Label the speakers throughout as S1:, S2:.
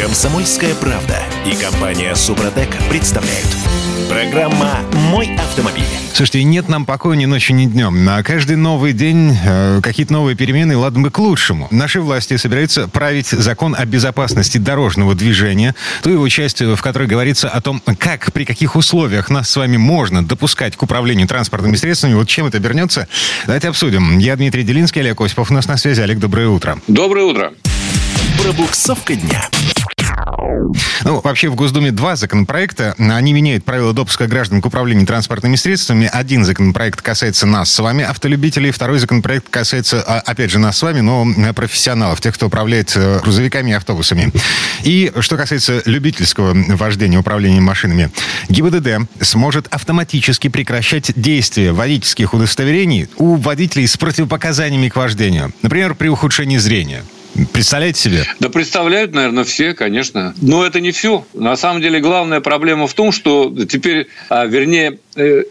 S1: Комсомольская правда и компания Супротек представляют. Программа «Мой автомобиль».
S2: Слушайте, нет нам покоя ни ночью, ни днем. На каждый новый день э, какие-то новые перемены, ладно бы к лучшему. Наши власти собираются править закон о безопасности дорожного движения, ту его часть, в которой говорится о том, как, при каких условиях нас с вами можно допускать к управлению транспортными средствами. Вот чем это обернется, давайте обсудим. Я Дмитрий Делинский, Олег Осипов. У нас на связи. Олег, доброе утро.
S3: Доброе утро.
S1: Пробуксовка дня.
S2: Ну, вообще в Госдуме два законопроекта. Они меняют правила допуска граждан к управлению транспортными средствами. Один законопроект касается нас с вами, автолюбителей. Второй законопроект касается, а, опять же, нас с вами, но профессионалов, тех, кто управляет э, грузовиками и автобусами. И что касается любительского вождения, управления машинами. ГИБДД сможет автоматически прекращать действие водительских удостоверений у водителей с противопоказаниями к вождению. Например, при ухудшении зрения. Представляете себе?
S3: Да представляют, наверное, все, конечно. Но это не все. На самом деле главная проблема в том, что теперь, а, вернее,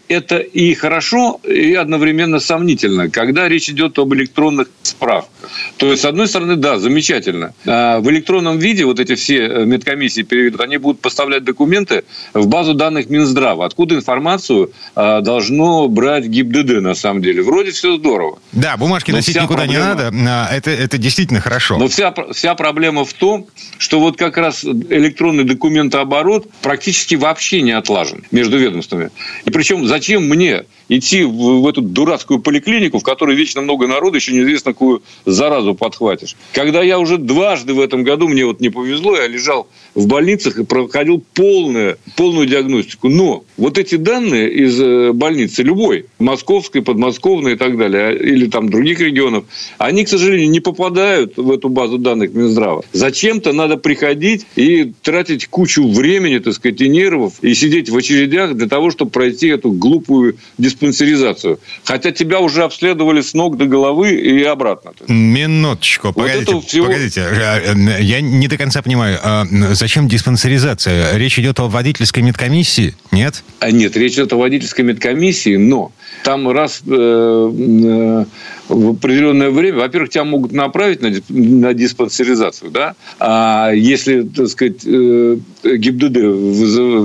S3: это и хорошо, и одновременно сомнительно, когда речь идет об электронных справках. То есть, с одной стороны, да, замечательно. А в электронном виде вот эти все э, медкомиссии переведут, они будут поставлять документы в базу данных Минздрава, откуда информацию а, должно брать ГИБДД на самом деле. Вроде все здорово.
S2: Да, бумажки Но носить никуда проблема... не надо. А, это, это действительно хорошо.
S3: Но вся, вся проблема в том, что вот как раз электронный документооборот практически вообще не отлажен между ведомствами. И причем зачем мне идти в, в эту дурацкую поликлинику, в которой вечно много народу, еще неизвестно, какую заразу подхватишь. Когда я уже дважды в этом году, мне вот не повезло, я лежал в больницах и проходил полную, полную диагностику. Но вот эти данные из э, больницы, любой, московской, подмосковной и так далее, а, или там других регионов, они, к сожалению, не попадают в эту базу данных Минздрава. Зачем-то надо приходить и тратить кучу времени, так сказать, и нервов, и сидеть в очередях для того, чтобы пройти эту глупую диспансеризацию. Хотя тебя уже обследовали с ног до головы и обратно.
S2: Минуточку, погодите, вот всего... погодите. Э, э, я не до конца понимаю, а зачем диспансеризация? Речь идет о водительской медкомиссии, нет?
S3: А нет, речь идет о водительской медкомиссии, но там раз э, э, в определенное время, во-первых, тебя могут направить на, на диспансеризацию, да, а если, так сказать, э, ГИБДД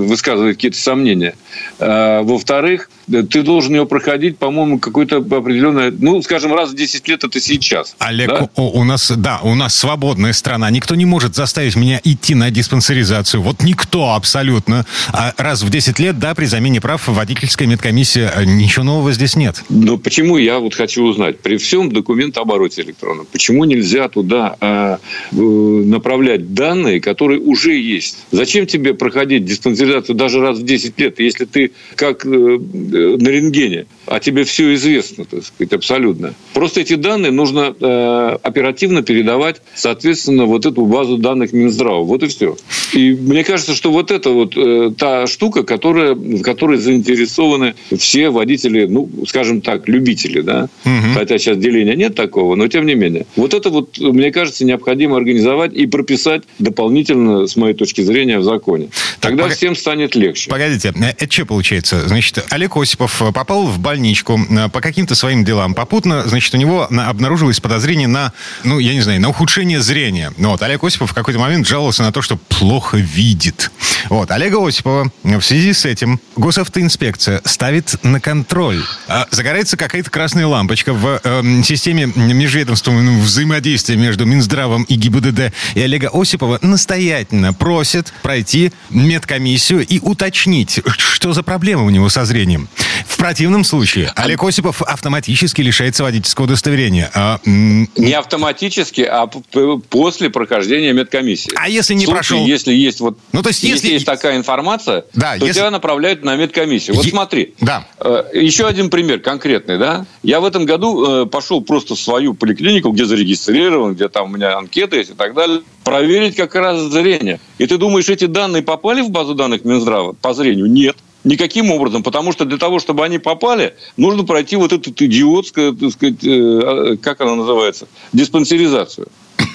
S3: высказывает какие-то сомнения. А, во-вторых, ты должен ее проходить, по-моему, какой-то определенное, ну, скажем, раз в 10 лет это сейчас.
S2: Олег, да? у, у нас, да, у нас свободная страна. Никто не может заставить меня идти на диспансеризацию. Вот никто абсолютно. А раз в 10 лет, да, при замене прав водительская медкомиссия, э, ничего нового здесь нет.
S3: Но почему, я вот хочу узнать, при всем документообороте электронном, почему нельзя туда э, направлять данные, которые уже есть? Зачем тебе проходить диспансеризацию даже раз в 10 лет, если ты как э, Э, на рентгене, а тебе все известно, так сказать, абсолютно. Просто эти данные нужно э, оперативно передавать, соответственно, вот эту базу данных Минздрава. Вот и все. И мне кажется, что вот это вот э, та штука, которая, в которой заинтересованы все водители, ну, скажем так, любители, да. Угу. Хотя сейчас деления нет такого, но тем не менее. Вот это вот, мне кажется, необходимо организовать и прописать дополнительно, с моей точки зрения, в законе. Тогда пог... всем станет легче.
S2: Погодите, э, это что получается? Значит, Олег Осипов э, попал в больничку э, по каким-то своим делам. Попутно, значит, у него обнаружилось подозрение на, ну, я не знаю, на ухудшение зрения. Ну, вот, Олег Осипов в какой-то момент жаловался на то, что плохо видит. Вот, Олега Осипова в связи с этим госавтоинспекция ставит на контроль. А, загорается какая-то красная лампочка в э, системе межведомственного взаимодействия между Минздравом и ГИБДД. И Олега Осипова настоятельно просит пройти медкомиссию и уточнить, что за проблема у него со зрением. В противном случае Олег Осипов автоматически лишается водительского удостоверения. А,
S3: не автоматически, а после прохождения медкомиссии.
S2: А если не случае, прошел?
S3: Если есть вот, ну то есть если, если есть такая информация, да, то если... тебя направляют на медкомиссию. Вот е... смотри. Да. Э, еще один пример конкретный, да. Я в этом году э, пошел просто в свою поликлинику, где зарегистрирован, где там у меня анкеты есть и так далее, проверить как раз зрение. И ты думаешь, эти данные попали в базу данных Минздрава по зрению? Нет. Никаким образом, потому что для того, чтобы они попали, нужно пройти вот эту идиотскую, так сказать, э, а, как она называется, диспансеризацию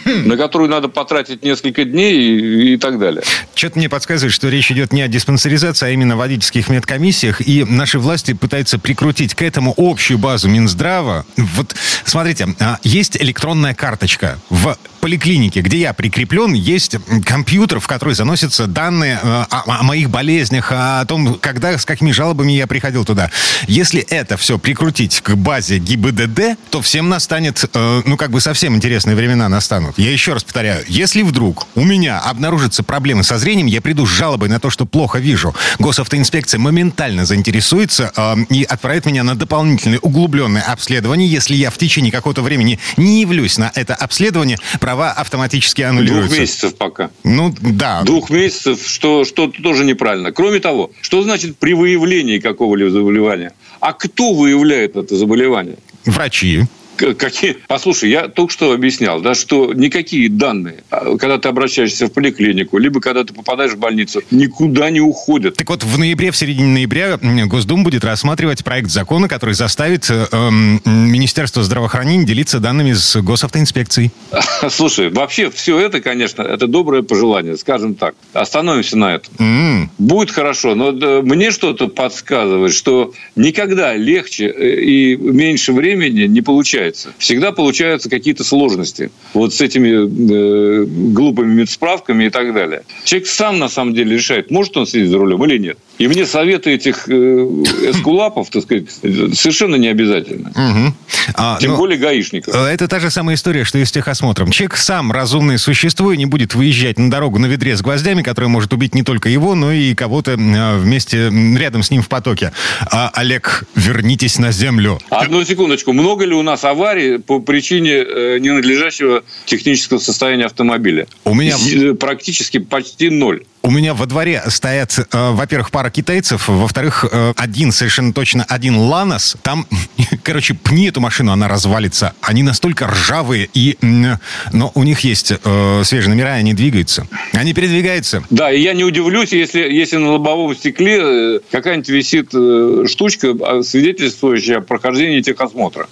S3: на которую надо потратить несколько дней и, и так далее.
S2: Что-то мне подсказывает, что речь идет не о диспансеризации, а именно о водительских медкомиссиях, и наши власти пытаются прикрутить к этому общую базу Минздрава. Вот, смотрите, а, есть электронная карточка в поликлинике, где я прикреплен, есть компьютер, в который заносятся данные о, о моих болезнях, о том, когда, с какими жалобами я приходил туда. Если это все прикрутить к базе ГИБДД, то всем настанет, ну, как бы совсем интересные времена настанут. Я еще раз повторяю, если вдруг у меня обнаружатся проблемы со зрением, я приду с жалобой на то, что плохо вижу. Госавтоинспекция моментально заинтересуется э, и отправит меня на дополнительное углубленное обследование. Если я в течение какого-то времени не явлюсь на это обследование, права автоматически аннулируются.
S3: Двух месяцев пока.
S2: Ну, да.
S3: Двух месяцев, что, что тоже неправильно. Кроме того, что значит при выявлении какого-либо заболевания? А кто выявляет это заболевание?
S2: Врачи
S3: какие... Послушай, я только что объяснял, да, что никакие данные, а, когда ты обращаешься в поликлинику, либо когда ты попадаешь в больницу, никуда не уходят.
S2: Так вот, в ноябре, в середине ноября Госдума будет рассматривать проект закона, который заставит э, эм, Министерство здравоохранения делиться данными с госавтоинспекцией.
S3: Слушай, вообще все это, конечно, это доброе пожелание, скажем так. Остановимся на этом. Mm. Будет хорошо, но мне что-то подсказывает, что никогда легче э, и меньше времени не получается получается. Всегда получаются какие-то сложности. Вот с этими э, глупыми медсправками и так далее. Человек сам на самом деле решает, может он сидеть за рулем или нет. И мне советы этих э, эскулапов, так сказать, совершенно не обязательно. Угу. А, Тем но более гаишников. Э,
S2: это та же самая история, что и с техосмотром. Человек сам разумное существо и не будет выезжать на дорогу на ведре с гвоздями, который может убить не только его, но и кого-то э, вместе рядом с ним в потоке. А, Олег, вернитесь на землю.
S3: Одну секундочку. Много ли у нас аварий по причине э, ненадлежащего технического состояния автомобиля?
S2: У меня...
S3: Практически почти ноль.
S2: У меня во дворе стоят, э, во-первых, пара китайцев, во-вторых, э, один, совершенно точно один Ланос. Там, короче, пни эту машину, она развалится. Они настолько ржавые, и, но у них есть э, свежие номера, и они двигаются. Они передвигаются.
S3: Да, и я не удивлюсь, если, если на лобовом стекле э, какая-нибудь висит э, штучка, а, свидетельствующая о прохождении техосмотра.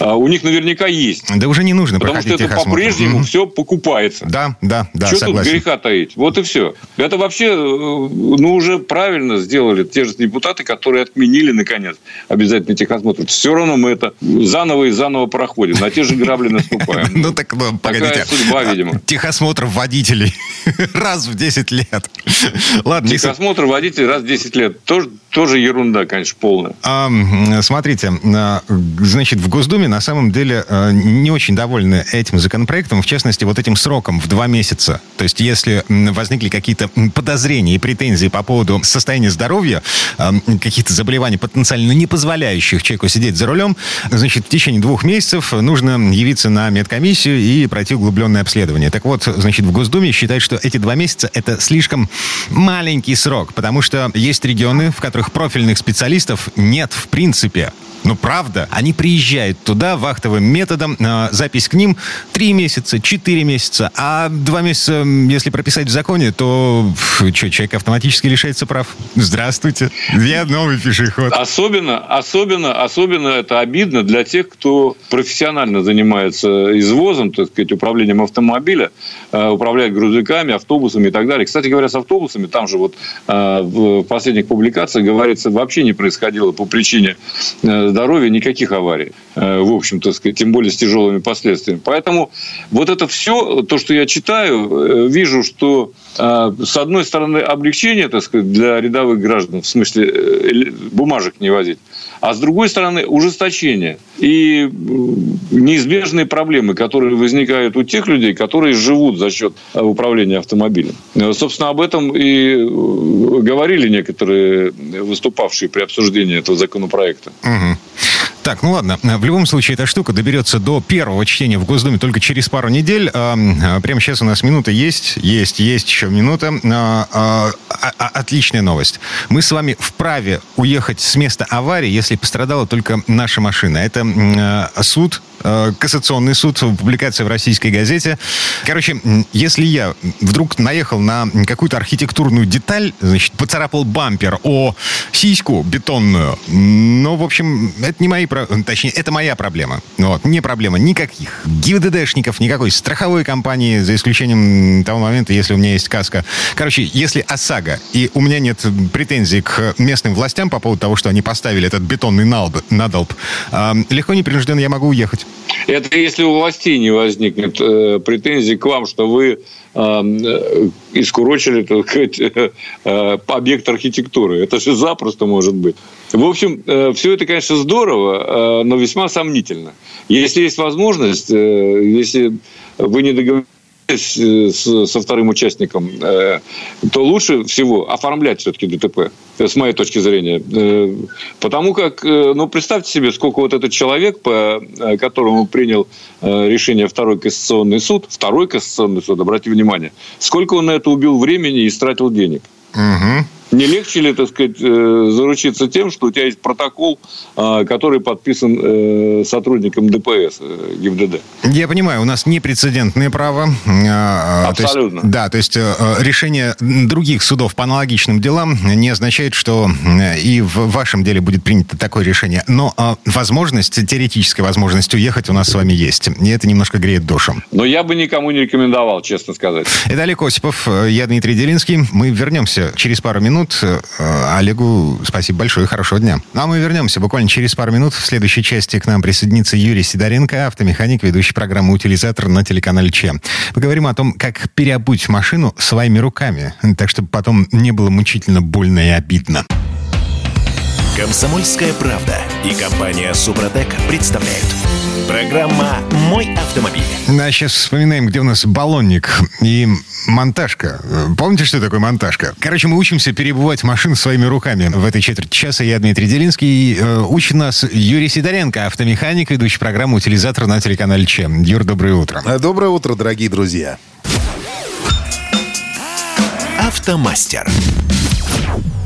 S3: А у них наверняка есть.
S2: Да уже не нужно
S3: Потому что это по-прежнему mm-hmm. все покупается.
S2: Да, да, да,
S3: Что согласен. тут греха таить? Вот и все. Это вообще, э, ну, уже правильно сделали те же депутаты, которые отменили, наконец, обязательно техосмотр. Все равно мы это заново и заново проходим. На те же грабли наступаем.
S2: Ну, так, ну, погодите.
S3: судьба, видимо.
S2: Техосмотр водителей раз в 10 лет.
S3: Ладно. Техосмотр водителей раз в 10 лет. Тоже, тоже ерунда, конечно, полная.
S2: Смотрите, а, значит, в Госдуме на самом деле э, не очень довольны этим законопроектом, в частности, вот этим сроком в два месяца. То есть, если возникли какие-то подозрения и претензии по поводу состояния здоровья, э, каких-то заболеваний, потенциально не позволяющих человеку сидеть за рулем, значит, в течение двух месяцев нужно явиться на медкомиссию и пройти углубленное обследование. Так вот, значит, в Госдуме считают, что эти два месяца — это слишком маленький срок, потому что есть регионы, в которых профильных специалистов нет в принципе. Ну, правда. Они приезжают туда вахтовым методом. Э, запись к ним 3 месяца, 4 месяца. А 2 месяца, если прописать в законе, то что, человек автоматически лишается прав. Здравствуйте. Я новый пешеход.
S3: Особенно, особенно, особенно это обидно для тех, кто профессионально занимается извозом, так сказать, управлением автомобиля, э, управляет грузовиками, автобусами и так далее. Кстати говоря, с автобусами, там же вот э, в последних публикациях говорится, вообще не происходило по причине э, здоровья никаких аварий, э, в общем-то, тем более с тяжелыми последствиями. Поэтому вот это все, то, что я читаю, э, вижу, что с одной стороны облегчение, так сказать, для рядовых граждан, в смысле бумажек не возить, а с другой стороны ужесточение и неизбежные проблемы, которые возникают у тех людей, которые живут за счет управления автомобилем. Собственно, об этом и говорили некоторые выступавшие при обсуждении этого законопроекта.
S2: Угу. Так, ну ладно. В любом случае, эта штука доберется до первого чтения в Госдуме только через пару недель. А, прямо сейчас у нас минута есть, есть, есть еще минута. А, а, отличная новость. Мы с вами вправе уехать с места аварии, если пострадала только наша машина. Это суд кассационный суд, публикация в российской газете. Короче, если я вдруг наехал на какую-то архитектурную деталь, значит, поцарапал бампер о сиську бетонную, ну, в общем, это не мои, точнее, это моя проблема. Вот, не проблема никаких ГИБДДшников, никакой страховой компании, за исключением того момента, если у меня есть каска. Короче, если ОСАГО, и у меня нет претензий к местным властям по поводу того, что они поставили этот бетонный надолб, легко непринужденно я могу уехать.
S3: Это если у властей не возникнет э, претензий к вам, что вы э, искурочили, так сказать, э, объект архитектуры. Это же запросто может быть. В общем, э, все это, конечно, здорово, э, но весьма сомнительно. Если есть возможность, если вы не договорились со вторым участником, э, то лучше всего оформлять все-таки ДТП, э, с моей точки зрения. Потому как, ну, представьте себе, сколько вот этот человек, по которому принял решение второй кассационный суд, второй кассационный суд, обратите внимание, сколько он на это убил времени и истратил денег. Угу. Не легче ли, так сказать, э, заручиться тем, что у тебя есть протокол, а, который подписан э, сотрудником ДПС э, ГИБДД?
S2: Я понимаю, у нас непрецедентное право.
S3: А, Абсолютно.
S2: То есть, да, то есть решение других судов по аналогичным делам не означает, что и в вашем деле будет принято такое решение. Но возможность, теоретическая возможность уехать у нас с вами есть. И это немножко греет душу.
S3: Но я бы никому не рекомендовал, честно сказать.
S2: Это Олег Осипов, я Дмитрий Делинский. Мы вернемся через пару минут минут. Э, Олегу спасибо большое, хорошего дня. Ну, а мы вернемся буквально через пару минут. В следующей части к нам присоединится Юрий Сидоренко, автомеханик, ведущий программы «Утилизатор» на телеканале Че. Поговорим о том, как переобуть машину своими руками, так чтобы потом не было мучительно больно и обидно.
S1: Комсомольская правда и компания «Супротек» представляют. Программа «Мой автомобиль».
S2: А сейчас вспоминаем, где у нас баллонник. И монтажка. Помните, что такое монтажка? Короче, мы учимся перебывать машины своими руками. В этой четверти часа я Дмитрий Делинский. Э, учит нас Юрий Сидоренко, автомеханик, ведущий программу «Утилизатор» на телеканале ЧЕМ. Юр, доброе утро.
S4: Э, доброе утро, дорогие друзья.
S1: Автомастер.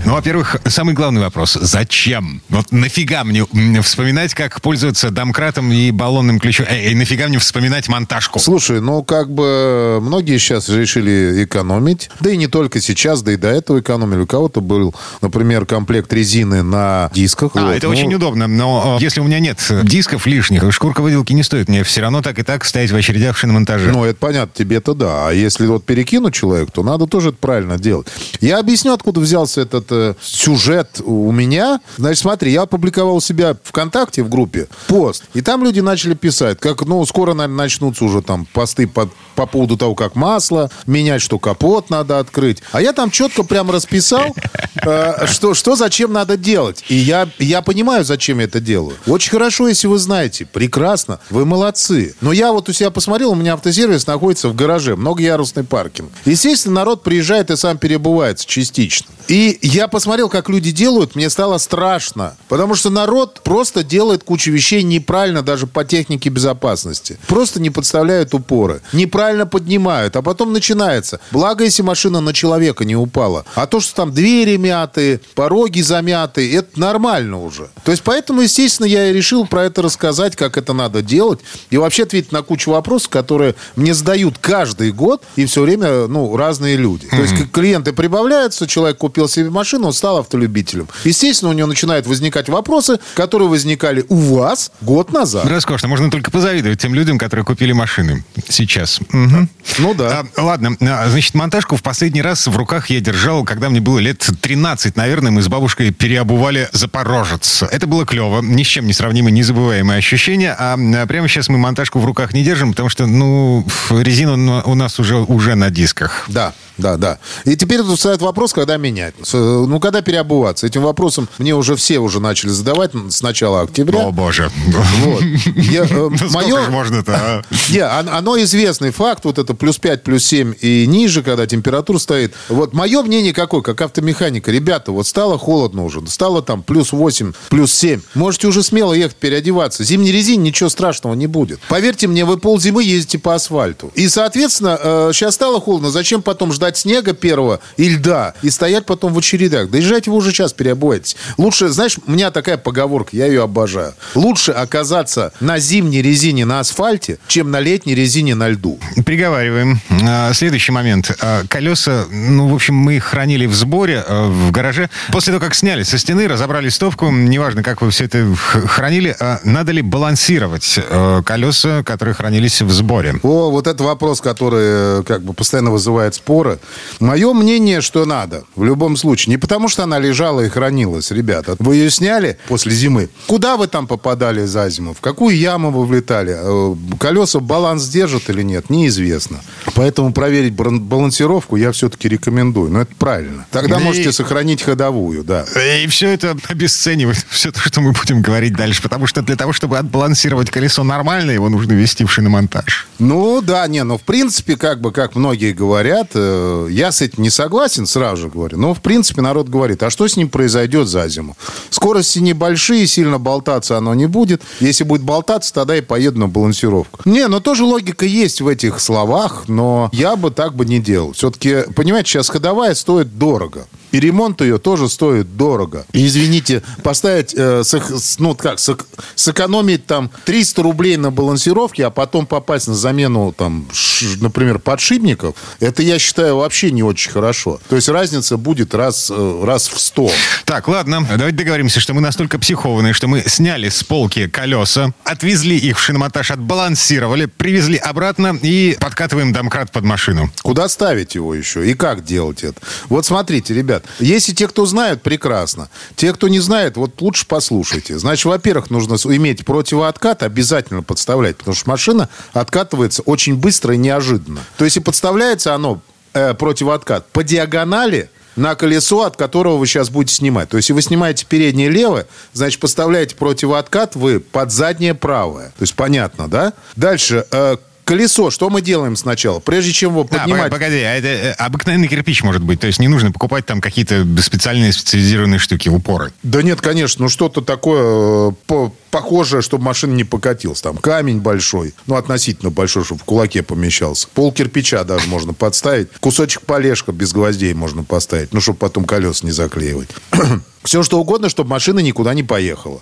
S2: Ну, во-первых, самый главный вопрос. Зачем? Вот нафига мне вспоминать, как пользоваться домкратом и баллонным ключом? Эй, эй, нафига мне вспоминать монтажку?
S4: Слушай, ну, как бы многие сейчас решили экономить. Да и не только сейчас, да и до этого экономили. У кого-то был, например, комплект резины на дисках.
S2: А, вот. это ну... очень удобно. Но если у меня нет дисков лишних, шкурка выделки не стоит. Мне все равно так и так стоять в очередях в шиномонтаже.
S4: Ну, это понятно, тебе-то да. А если вот перекинуть человек, то надо тоже это правильно делать. Я объясню, откуда взялся этот э, сюжет у меня. Значит, смотри, я опубликовал себя ВКонтакте в группе пост, и там люди начали писать, как, ну, скоро, наверное, начнутся уже там посты по, по поводу того, как масло менять, что капот надо открыть. А я там четко прям расписал, э, что, что зачем надо делать. И я, я понимаю, зачем я это делаю. Очень хорошо, если вы знаете. Прекрасно. Вы молодцы. Но я вот у себя посмотрел, у меня автосервис находится в гараже, многоярусный паркинг. Естественно, народ приезжает и сам перебывается частично. И я посмотрел, как люди делают, мне стало страшно. Потому что народ просто делает кучу вещей неправильно даже по технике безопасности. Просто не подставляют упоры. Неправильно поднимают. А потом начинается. Благо, если машина на человека не упала. А то, что там двери мятые, пороги замятые, это нормально уже. То есть, поэтому, естественно, я и решил про это рассказать, как это надо делать. И вообще ответить на кучу вопросов, которые мне задают каждый год. И все время, ну, разные люди. Mm-hmm. То есть, клиенты прибавляются, человек купил себе машину, он стал автолюбителем. Естественно, у него начинают возникать вопросы, которые возникали у вас год назад.
S2: Роскошно. Можно только позавидовать тем людям, которые купили машины сейчас. Угу.
S4: Ну да.
S2: А, ладно. А, значит, монтажку в последний раз в руках я держал, когда мне было лет 13, наверное. Мы с бабушкой переобували Запорожец. Это было клево. Ни с чем не сравнимое, незабываемое ощущение. А, а прямо сейчас мы монтажку в руках не держим, потому что, ну, резина у нас уже, уже на дисках.
S4: Да, да, да. И теперь тут встает вопрос, когда менять. Ну, когда переобуваться? Этим вопросом мне уже все уже начали задавать с начала октября.
S2: О, боже.
S4: Вот. Я, э,
S2: мое... можно-то, а?
S4: Не, оно известный факт, вот это плюс 5, плюс 7 и ниже, когда температура стоит. Вот мое мнение какое, как автомеханика. Ребята, вот стало холодно уже, стало там плюс 8, плюс 7. Можете уже смело ехать переодеваться. Зимней резине ничего страшного не будет. Поверьте мне, вы ползимы ездите по асфальту. И, соответственно, сейчас э, стало холодно, зачем потом ждать ждать снега первого и льда, и стоять потом в очередях. Доезжайте вы уже сейчас, переобувайтесь. Лучше, знаешь, у меня такая поговорка, я ее обожаю. Лучше оказаться на зимней резине на асфальте, чем на летней резине на льду.
S2: Приговариваем. А, следующий момент. А, колеса, ну, в общем, мы их хранили в сборе а, в гараже. После того, как сняли со стены, разобрали стопку, неважно, как вы все это хранили, надо ли балансировать колеса, которые хранились в сборе?
S4: О, вот это вопрос, который э, как бы постоянно вызывает споры. Э, мое мнение, что надо. В любом случае. Не потому, что она лежала и хранилась, ребята. Вы ее сняли после зимы. Куда вы там попадали за зиму? В какую яму вы влетали? Э, колеса баланс держат или нет? Неизвестно. Поэтому проверить балансировку я все-таки рекомендую. Но это правильно. Тогда и... можете сохранить ходовую, да.
S2: И все это обесценивает все то, что мы будем говорить дальше. Потому что для того, чтобы отбалансировать колесо нормально, его нужно вести в шиномонтаж.
S4: Ну, да, не, ну, в принципе, как бы, как многие говорят, э, я с этим не согласен, сразу же говорю. Но, в принципе, народ говорит, а что с ним произойдет за зиму? Скорости небольшие, сильно болтаться оно не будет. Если будет болтаться, тогда и поеду на балансировку. Не, но тоже логика есть в этих словах, но я бы так бы не делал. Все-таки, понимаете, сейчас ходовая стоит дорого. И ремонт ее тоже стоит дорого. И, извините, поставить, э, с, ну как, с, сэкономить там 300 рублей на балансировке, а потом попасть на замену, там, ш, например, подшипников, это, я считаю, вообще не очень хорошо. То есть разница будет раз, э, раз в 100.
S2: Так, ладно, давайте договоримся, что мы настолько психованные, что мы сняли с полки колеса, отвезли их в шиномонтаж, отбалансировали, привезли обратно и подкатываем домкрат под машину.
S4: Куда ставить его еще? И как делать это? Вот смотрите, ребят, если те, кто знают, прекрасно. Те, кто не знает, вот лучше послушайте. Значит, во-первых, нужно иметь противооткат, обязательно подставлять, потому что машина откатывается очень быстро и неожиданно. То есть и подставляется оно, э, противооткат, по диагонали, на колесо, от которого вы сейчас будете снимать. То есть, если вы снимаете переднее левое, значит, поставляете противооткат вы под заднее правое. То есть, понятно, да? Дальше. Э, колесо, что мы делаем сначала? Прежде чем его поднимать...
S2: А, погоди, а это э, обыкновенный кирпич может быть? То есть не нужно покупать там какие-то специальные специализированные штуки, упоры?
S4: Да нет, конечно, ну что-то такое э, по похожее, чтобы машина не покатилась. Там камень большой, ну относительно большой, чтобы в кулаке помещался. Пол кирпича даже можно подставить. Кусочек полежка без гвоздей можно поставить, ну чтобы потом колеса не заклеивать. Все что угодно, чтобы машина никуда не поехала.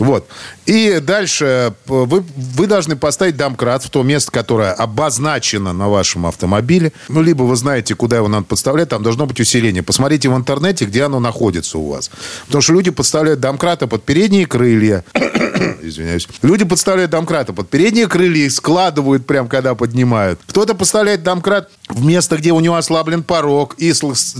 S4: Вот. И дальше вы, вы должны поставить домкрат в то место, которое обозначено на вашем автомобиле. Ну, либо вы знаете, куда его надо подставлять, там должно быть усиление. Посмотрите в интернете, где оно находится у вас. Потому что люди подставляют домкраты под передние крылья. Извиняюсь. Люди подставляют домкраты под передние крылья и складывают прям, когда поднимают. Кто-то подставляет домкрат в место, где у него ослаблен порог, и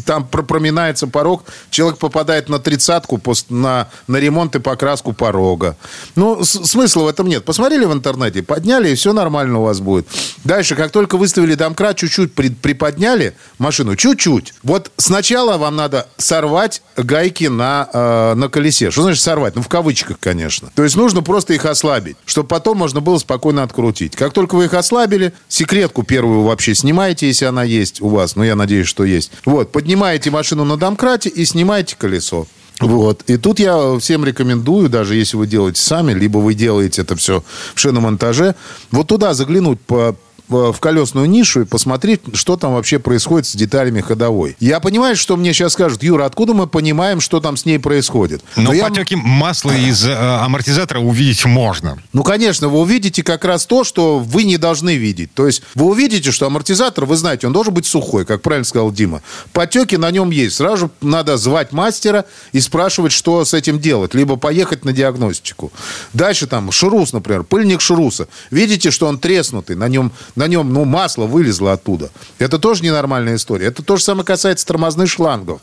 S4: там проминается порог, человек попадает на тридцатку на, на ремонт и покраску порога. Ну, смысла в этом нет. Посмотрели в интернете, подняли, и все нормально у вас будет. Дальше, как только выставили домкрат, чуть-чуть приподняли машину, чуть-чуть. Вот сначала вам надо сорвать гайки на, э, на колесе. Что значит сорвать? Ну, в кавычках, конечно. То есть нужно просто их ослабить, чтобы потом можно было спокойно открутить. Как только вы их ослабили, секретку первую вообще снимаете, если она есть у вас. Ну, я надеюсь, что есть. Вот, поднимаете машину на домкрате и снимаете колесо. Вот. И тут я всем рекомендую, даже если вы делаете сами, либо вы делаете это все в шиномонтаже, вот туда заглянуть по в колесную нишу и посмотреть, что там вообще происходит с деталями ходовой. Я понимаю, что мне сейчас скажут, Юра, откуда мы понимаем, что там с ней происходит?
S2: Но, Но потеки я... масла из э, амортизатора увидеть можно.
S4: Ну, конечно, вы увидите как раз то, что вы не должны видеть. То есть вы увидите, что амортизатор, вы знаете, он должен быть сухой, как правильно сказал Дима. Потеки на нем есть. Сразу надо звать мастера и спрашивать, что с этим делать. Либо поехать на диагностику. Дальше там шрус, например, пыльник шруса. Видите, что он треснутый, на нем на нем, ну, масло вылезло оттуда. Это тоже ненормальная история. Это то же самое касается тормозных шлангов,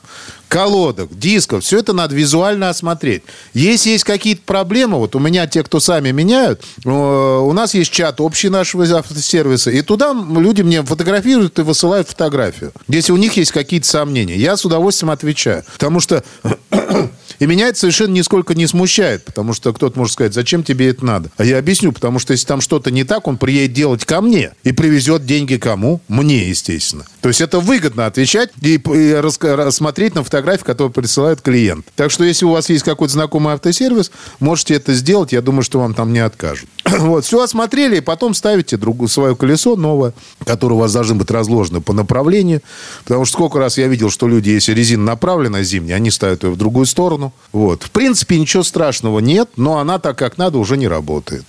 S4: колодок, дисков. Все это надо визуально осмотреть. Если есть какие-то проблемы, вот у меня те, кто сами меняют, э, у нас есть чат общий нашего автосервиса, и туда люди мне фотографируют и высылают фотографию. Если у них есть какие-то сомнения, я с удовольствием отвечаю. Потому что и меня это совершенно нисколько не смущает, потому что кто-то может сказать, зачем тебе это надо? А я объясню, потому что если там что-то не так, он приедет делать ко мне и привезет деньги кому? Мне, естественно. То есть это выгодно отвечать и, и рассмотреть на фотографии, которые присылает клиент. Так что если у вас есть какой-то знакомый автосервис, можете это сделать. Я думаю, что вам там не откажут. Вот, все осмотрели, и потом ставите другое, свое колесо новое, которое у вас должно быть разложено по направлению. Потому что сколько раз я видел, что люди, если резина направлена зимняя, они ставят ее в другую сторону. Вот. В принципе, ничего страшного нет, но она так, как надо, уже не работает.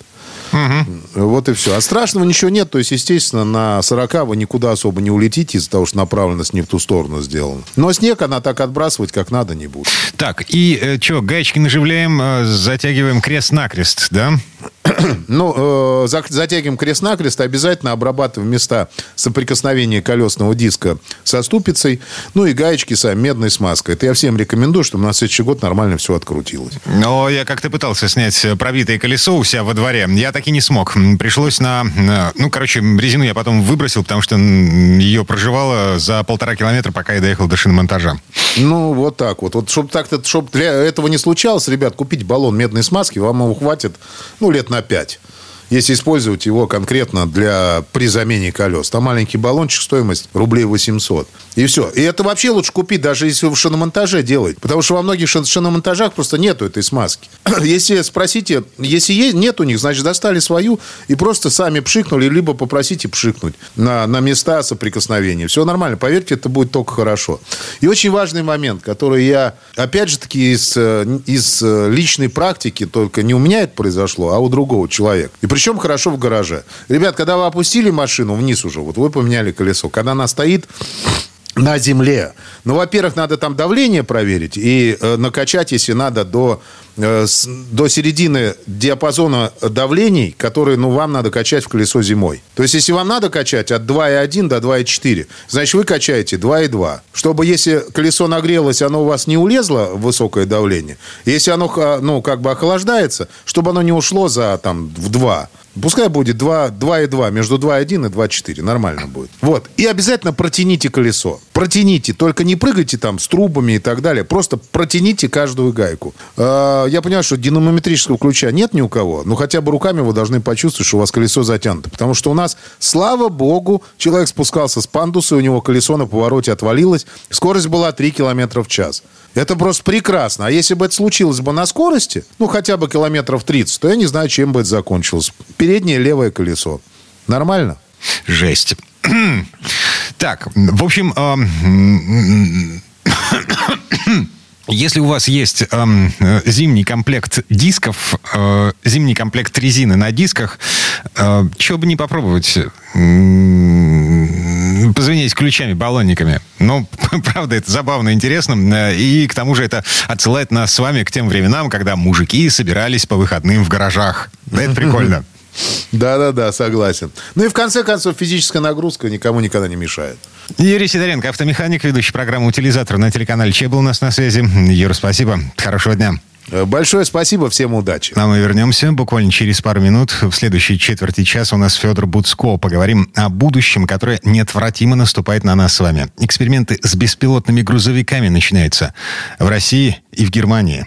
S4: Вот и все. А страшного ничего нет. То есть, естественно, на 40 вы никуда особо не улетите из-за того, что направленность не в ту сторону сделана. Но снег она так отбрасывать, как надо, не будет.
S2: Так, и э, что, гаечки наживляем, э, затягиваем крест-накрест, да?
S4: Ну, э, затягиваем крест-накрест, обязательно обрабатываем места соприкосновения колесного диска со ступицей, ну и гаечки сами медной смазкой. Это я всем рекомендую, чтобы на следующий год нормально все открутилось.
S2: Но я как-то пытался снять пробитое колесо у себя во дворе. Я так и не смог. Пришлось на... Ну, короче, резину я потом выбросил, потому что ее проживало за полтора километра, пока я доехал до шиномонтажа.
S4: Ну, вот так вот. Вот чтобы так чтобы для этого не случалось, ребят, купить баллон медной смазки, вам его хватит, ну, лет на пять если использовать его конкретно для, при замене колес. Там маленький баллончик, стоимость рублей 800. И все. И это вообще лучше купить, даже если вы в шиномонтаже делаете. Потому что во многих шиномонтажах просто нету этой смазки. Если спросите, если есть, нет у них, значит, достали свою и просто сами пшикнули, либо попросите пшикнуть на, на места соприкосновения. Все нормально. Поверьте, это будет только хорошо. И очень важный момент, который я, опять же таки, из, из личной практики, только не у меня это произошло, а у другого человека. И причем хорошо в гараже. Ребят, когда вы опустили машину вниз уже, вот вы поменяли колесо, когда она стоит на земле. Ну, во-первых, надо там давление проверить и э, накачать, если надо, до, до середины диапазона давлений, которые, ну, вам надо качать в колесо зимой. То есть, если вам надо качать от 2,1 до 2,4, значит, вы качаете 2,2. Чтобы, если колесо нагрелось, оно у вас не улезло в высокое давление, если оно, ну, как бы охлаждается, чтобы оно не ушло за, там, в 2, Пускай будет 2, 2 и 2, между 2,1 и 2,4. Нормально будет. Вот. И обязательно протяните колесо. Протяните. Только не прыгайте там с трубами и так далее. Просто протяните каждую гайку. А, я понимаю, что динамометрического ключа нет ни у кого. Но хотя бы руками вы должны почувствовать, что у вас колесо затянуто. Потому что у нас, слава богу, человек спускался с пандуса, у него колесо на повороте отвалилось. Скорость была 3 км в час. Это просто прекрасно. А если бы это случилось бы на скорости, ну, хотя бы километров 30, то я не знаю, чем бы это закончилось. Переднее левое колесо. Нормально?
S2: Жесть. Так, в общем, если у вас есть э, зимний комплект дисков, э, зимний комплект резины на дисках, э, что бы не попробовать? позвонить ключами, баллонниками. Ну, правда, это забавно, интересно. И к тому же это отсылает нас с вами к тем временам, когда мужики собирались по выходным в гаражах. Да, это прикольно.
S4: Да-да-да, согласен. Ну и в конце концов физическая нагрузка никому никогда не мешает.
S2: Юрий Сидоренко, автомеханик, ведущий программы «Утилизатор» на телеканале Че был у нас на связи. Юра, спасибо. Хорошего дня.
S4: Э, большое спасибо, всем удачи.
S2: А мы вернемся буквально через пару минут. В следующей четверти часа у нас Федор Буцко. Поговорим о будущем, которое неотвратимо наступает на нас с вами. Эксперименты с беспилотными грузовиками начинаются в России и в Германии.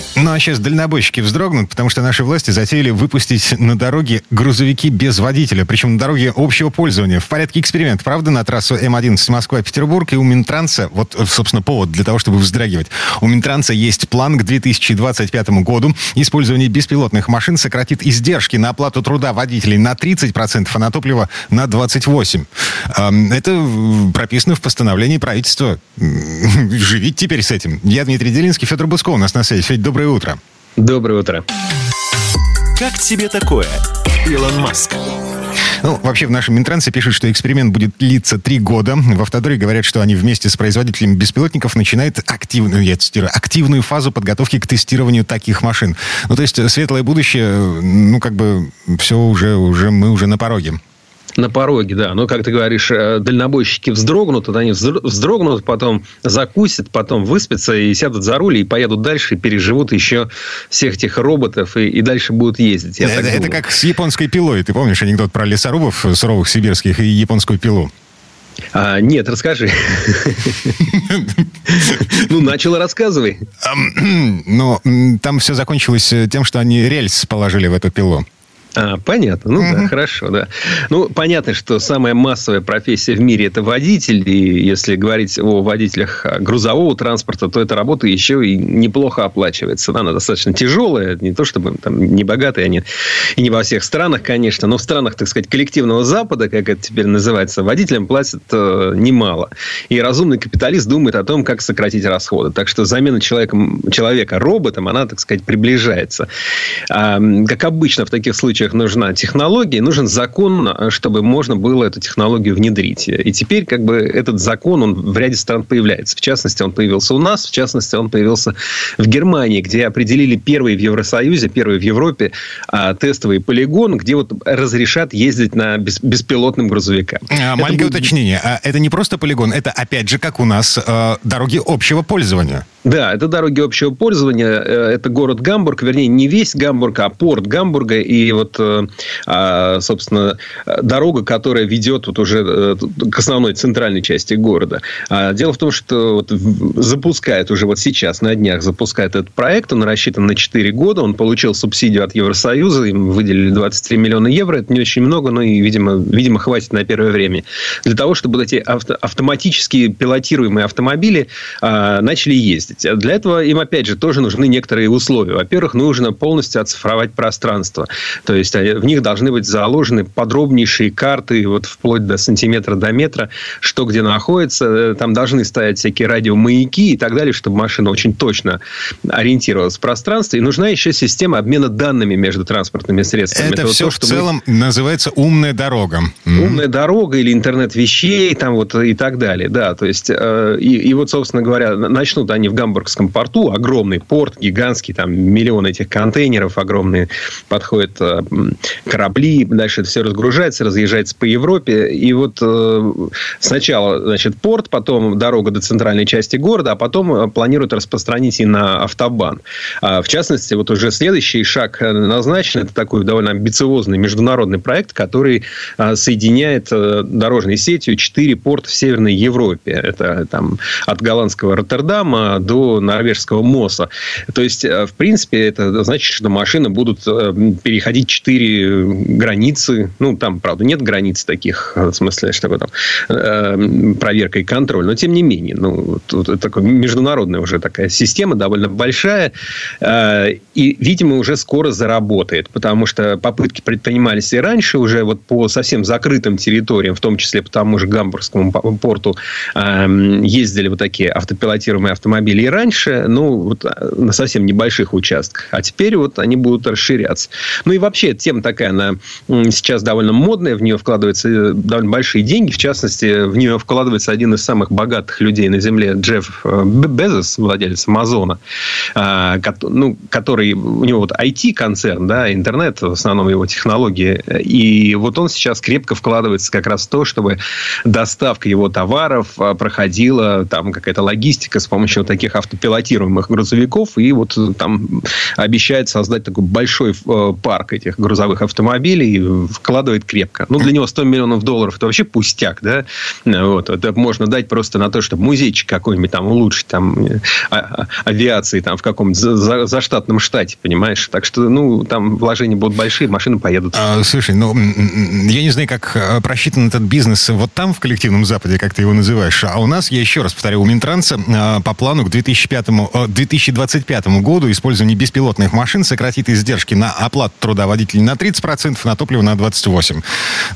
S2: Ну а сейчас дальнобойщики вздрогнут, потому что наши власти затеяли выпустить на дороге грузовики без водителя, причем на дороге общего пользования. В порядке эксперимента, правда, на трассу М11 Москва-Петербург и у Минтранса, вот, собственно, повод для того, чтобы вздрагивать. У Минтранса есть план к 2025 году. Использование беспилотных машин сократит издержки на оплату труда водителей на 30%, а на топливо на 28%. Это прописано в постановлении правительства. Живите теперь с этим. Я Дмитрий Делинский, Федор Бусков у нас на связи. Федь, доброе утро.
S5: Доброе утро.
S1: Как тебе такое, Илон Маск?
S2: Ну, вообще в нашем Минтрансе пишут, что эксперимент будет длиться три года. В Автодоре говорят, что они вместе с производителями беспилотников начинают активную, я цитирую, активную фазу подготовки к тестированию таких машин. Ну, то есть светлое будущее, ну, как бы все уже, уже мы уже на пороге.
S5: На пороге, да. Но, как ты говоришь, э, дальнобойщики вздрогнут, они вздрогнут, потом закусят, потом выспятся и сядут за руль и поедут дальше, и переживут еще всех этих роботов и, и дальше будут ездить.
S2: это, это как с японской пилой. Ты помнишь анекдот про лесорубов суровых сибирских и японскую пилу?
S5: А, нет, расскажи. Ну, начал рассказывай.
S2: Ну, там все закончилось тем, что они рельс положили в эту пилу.
S5: А, понятно. Ну угу. да, хорошо, да. Ну, понятно, что самая массовая профессия в мире – это водитель. И если говорить о водителях грузового транспорта, то эта работа еще и неплохо оплачивается. Она достаточно тяжелая. Не то, чтобы там не богатые они. И не во всех странах, конечно. Но в странах, так сказать, коллективного Запада, как это теперь называется, водителям платят э, немало. И разумный капиталист думает о том, как сократить расходы. Так что замена человеком, человека роботом, она, так сказать, приближается. А, как обычно в таких случаях случаях нужна технология, нужен закон, чтобы можно было эту технологию внедрить. И теперь как бы этот закон, он в ряде стран появляется. В частности, он появился у нас, в частности, он появился в Германии, где определили первый в Евросоюзе, первый в Европе а, тестовый полигон, где вот разрешат ездить на беспилотным грузовикам.
S2: А, маленькое будет... уточнение. А это не просто полигон, это опять же, как у нас, э, дороги общего пользования.
S5: Да, это дороги общего пользования. Э, это город Гамбург, вернее, не весь Гамбург, а порт Гамбурга. И вот, э, а, собственно, дорога, которая ведет вот уже э, к основной центральной части города. А дело в том, что вот запускает уже вот сейчас, на днях запускает этот проект. Он рассчитан на 4 года. Он получил субсидию от Евросоюза. Им выделили 23 миллиона евро. Это не очень много, но и, видимо, видимо хватит на первое время. Для того, чтобы вот эти авто, автоматически пилотируемые автомобили а, начали ездить ездить. Для этого им, опять же, тоже нужны некоторые условия. Во-первых, нужно полностью оцифровать пространство. То есть, в них должны быть заложены подробнейшие карты, вот вплоть до сантиметра до метра, что где находится. Там должны стоять всякие радиомаяки и так далее, чтобы машина очень точно ориентировалась в пространстве. И нужна еще система обмена данными между транспортными средствами.
S2: Это, Это все вот то, в целом называется умная дорога.
S5: Умная дорога или интернет вещей там вот и так далее. Да, то есть, э, и, и вот, собственно говоря, начнут они в Гамбургском порту, огромный порт, гигантский, там миллион этих контейнеров огромные, подходят э, корабли, дальше это все разгружается, разъезжается по Европе. И вот э, сначала, значит, порт, потом дорога до центральной части города, а потом э, планируют распространить и на автобан. А, в частности, вот уже следующий шаг назначен, это такой довольно амбициозный международный проект, который соединяет дорожной сетью четыре порта в Северной Европе. Это там от голландского Роттердама до норвежского МОСа. То есть, э, в принципе, это значит, что машины будут э, переходить четыре границы. Ну, там, правда, нет границ таких, в смысле, что там э, проверка и контроль. Но, тем не менее, ну, это такая международная уже такая система, довольно большая. И, видимо, уже скоро заработает. Потому что попытки предпринимались и раньше уже вот по совсем закрытым территориям, в том числе по тому же Гамбургскому порту, ездили вот такие автопилотируемые автомобили и раньше, ну, вот на совсем небольших участках. А теперь вот они будут расширяться. Ну, и вообще, тема такая, она сейчас довольно модная, в нее вкладываются э, довольно большие деньги. В частности, в нее вкладывается один из самых богатых людей на Земле, Джефф э, Безос, владелец Амазона, а, ну, который, у него вот IT-концерн, да, интернет, в основном его технологии. И вот он сейчас крепко вкладывается как раз в то, чтобы доставка его товаров а, проходила, там какая-то логистика с помощью вот таких автопилотируемых грузовиков, и вот там обещает создать такой большой э, парк этих грузовых автомобилей, вкладывает крепко. Ну, для него 100 миллионов долларов это вообще пустяк, да? Вот, это можно дать просто на то, чтобы музейчик какой-нибудь там улучшить, там, а, а, авиации там в каком-нибудь за, заштатном штате, понимаешь? Так что, ну, там вложения будут большие, машины поедут.
S2: А, слушай, ну, я не знаю, как э, просчитан этот бизнес вот там, в коллективном Западе, как ты его называешь, а у нас, я еще раз повторю, у Минтранса э, по плану к 2005, 2025 э, году использование беспилотных машин сократит издержки на оплату труда водителей на 30%, на топливо на 28%.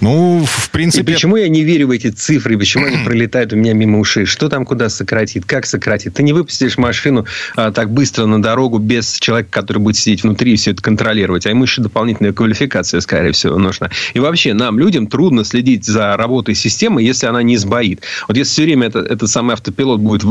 S2: Ну, в принципе...
S5: И почему я не верю в эти цифры? Почему они пролетают у меня мимо ушей? Что там куда сократит? Как сократит? Ты не выпустишь машину а, так быстро на дорогу без человека, который будет сидеть внутри и все это контролировать. А ему еще дополнительная квалификация, скорее всего, нужна. И вообще, нам, людям, трудно следить за работой системы, если она не сбоит. Вот если все время это, этот самый автопилот будет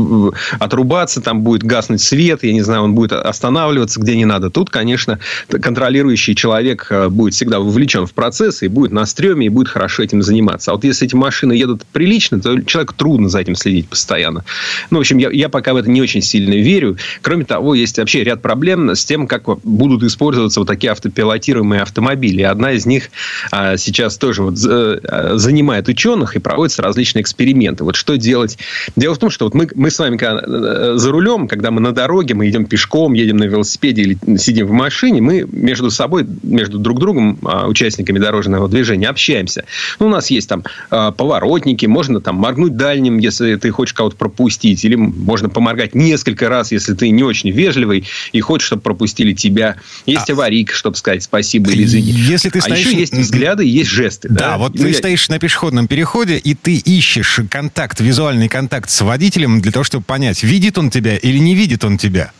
S5: отрубаться, там будет гаснуть свет, я не знаю, он будет останавливаться где не надо. Тут, конечно, контролирующий человек э, будет всегда вовлечен в процесс и будет на стреме, и будет хорошо этим заниматься. А вот если эти машины едут прилично, то человеку трудно за этим следить постоянно. Ну, в общем, я, я пока в это не очень сильно верю. Кроме того, есть вообще ряд проблем с тем, как будут использоваться вот такие автопилотируемые автомобили. Одна из них а, сейчас тоже вот а, занимает ученых и проводятся различные эксперименты. Вот что делать? Дело в том, что вот мы, мы с вами, когда за рулем, когда мы на дороге, мы идем пешком, едем на велосипеде или сидим в машине, мы между собой, между между друг другом, а, участниками дорожного движения, общаемся. Ну, у нас есть там а, поворотники, можно там моргнуть дальним, если ты хочешь кого-то пропустить, или можно поморгать несколько раз, если ты не очень вежливый и хочешь, чтобы пропустили тебя. Есть а... аварийка, чтобы сказать спасибо или извини.
S2: Если ты стоишь...
S5: А еще есть взгляды, есть жесты.
S2: Да, да? вот ну, ты я... стоишь на пешеходном переходе, и ты ищешь контакт, визуальный контакт с водителем для того, чтобы понять, видит он тебя или не видит он тебя.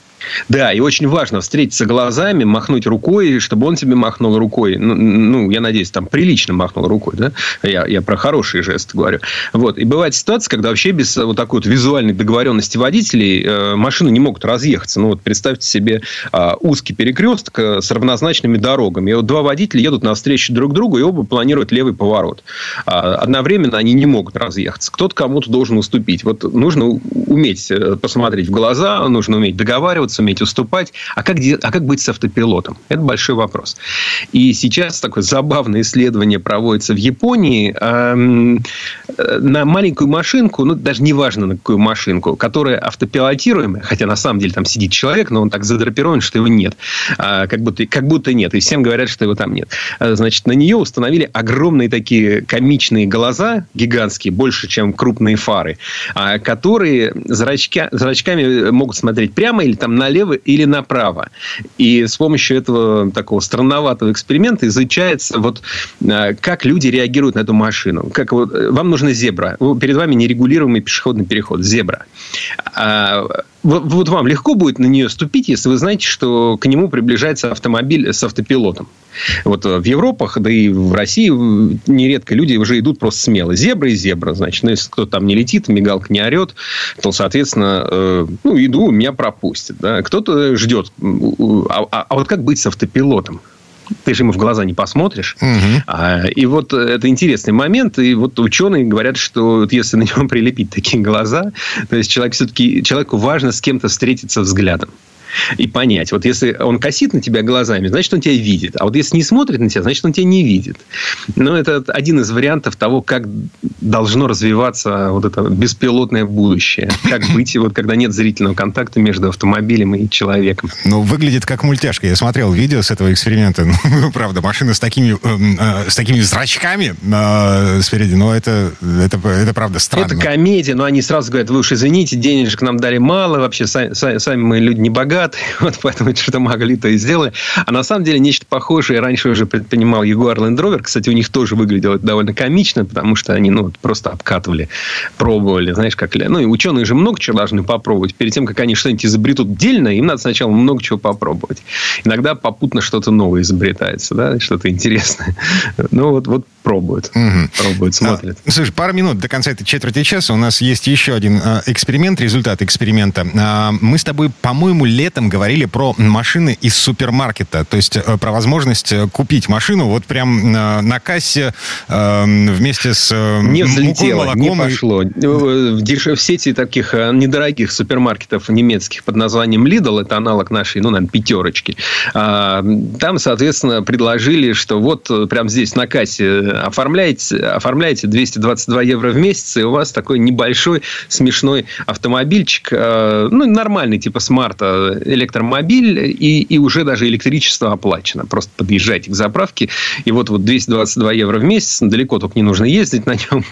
S5: Да, и очень важно встретиться глазами, махнуть рукой, чтобы он тебе махнул рукой. Ну, ну я надеюсь, там прилично махнул рукой, да? Я, я про хороший жест говорю. Вот. И бывает ситуация, когда вообще без вот такой вот визуальной договоренности водителей э, машины не могут разъехаться. Ну, вот представьте себе э, узкий перекресток э, с равнозначными дорогами. И вот два водителя едут навстречу друг другу, и оба планируют левый поворот. А одновременно они не могут разъехаться. Кто-то кому-то должен уступить. Вот нужно уметь э, посмотреть в глаза, нужно уметь договариваться, суметь уступать. А как, а как быть с автопилотом? Это большой вопрос. И сейчас такое забавное исследование проводится в Японии эм, э, на маленькую машинку, ну, даже не важно на какую машинку, которая автопилотируемая, хотя на самом деле там сидит человек, но он так задрапирован, что его нет. Э, как, будто, как будто нет. И всем говорят, что его там нет. Э, значит, на нее установили огромные такие комичные глаза, гигантские, больше, чем крупные фары, э, которые зрачка, зрачками могут смотреть прямо или там налево или направо. И с помощью этого такого странноватого эксперимента изучается, вот, э, как люди реагируют на эту машину. Как вот, э, вам нужна зебра. Перед вами нерегулируемый пешеходный переход. Зебра. Вот, вам легко будет на нее ступить, если вы знаете, что к нему приближается автомобиль с автопилотом. Вот в Европах, да и в России нередко люди уже идут просто смело. Зебра и зебра. Значит, ну, если кто-то там не летит, мигалка не орет, то, соответственно, э, ну, иду, меня пропустят. Да? Кто-то ждет. А, а, а вот как быть с автопилотом? Ты же ему в глаза не посмотришь. Угу. А, и вот это интересный момент. И вот ученые говорят, что вот если на него прилепить такие глаза, то есть человек все-таки человеку важно с кем-то встретиться взглядом и понять. Вот если он косит на тебя глазами, значит, он тебя видит. А вот если не смотрит на тебя, значит, он тебя не видит. Ну, это один из вариантов того, как должно развиваться вот это беспилотное будущее. Как быть, вот, когда нет зрительного контакта между автомобилем и человеком.
S2: Ну, выглядит как мультяшка. Я смотрел видео с этого эксперимента. Ну, правда, машина с такими, э, э, с такими зрачками э, спереди. Но это, это, это правда странно.
S5: Это комедия, но они сразу говорят, вы уж извините, денежек нам дали мало, вообще сами, сами мы люди не богаты богаты, вот поэтому что могли, то и сделали. А на самом деле нечто похожее раньше уже предпринимал Jaguar Land Rover. Кстати, у них тоже выглядело довольно комично, потому что они ну, просто обкатывали, пробовали, знаешь, как... Ну, и ученые же много чего должны попробовать. Перед тем, как они что-нибудь изобретут дельно, им надо сначала много чего попробовать. Иногда попутно что-то новое изобретается, да, что-то интересное. Ну, вот, вот пробуют. Угу. Пробуют, смотрят.
S2: А, слушай, пару минут до конца этой четверти часа. У нас есть еще один а, эксперимент, результат эксперимента. А, мы с тобой, по-моему, летом говорили про машины из супермаркета. То есть а, про возможность э, купить машину вот прям а, на кассе а, вместе с а,
S5: не взлетело, молоком. Не пошло. В, в сети таких недорогих супермаркетов немецких под названием Lidl, это аналог нашей, ну, наверное, пятерочки. А, там, соответственно, предложили, что вот прям здесь на кассе оформляете, оформляете 222 евро в месяц, и у вас такой небольшой смешной автомобильчик, э, ну, нормальный, типа смарта, электромобиль, и, и уже даже электричество оплачено. Просто подъезжайте к заправке, и вот, вот 222 евро в месяц, далеко только не нужно ездить на нем,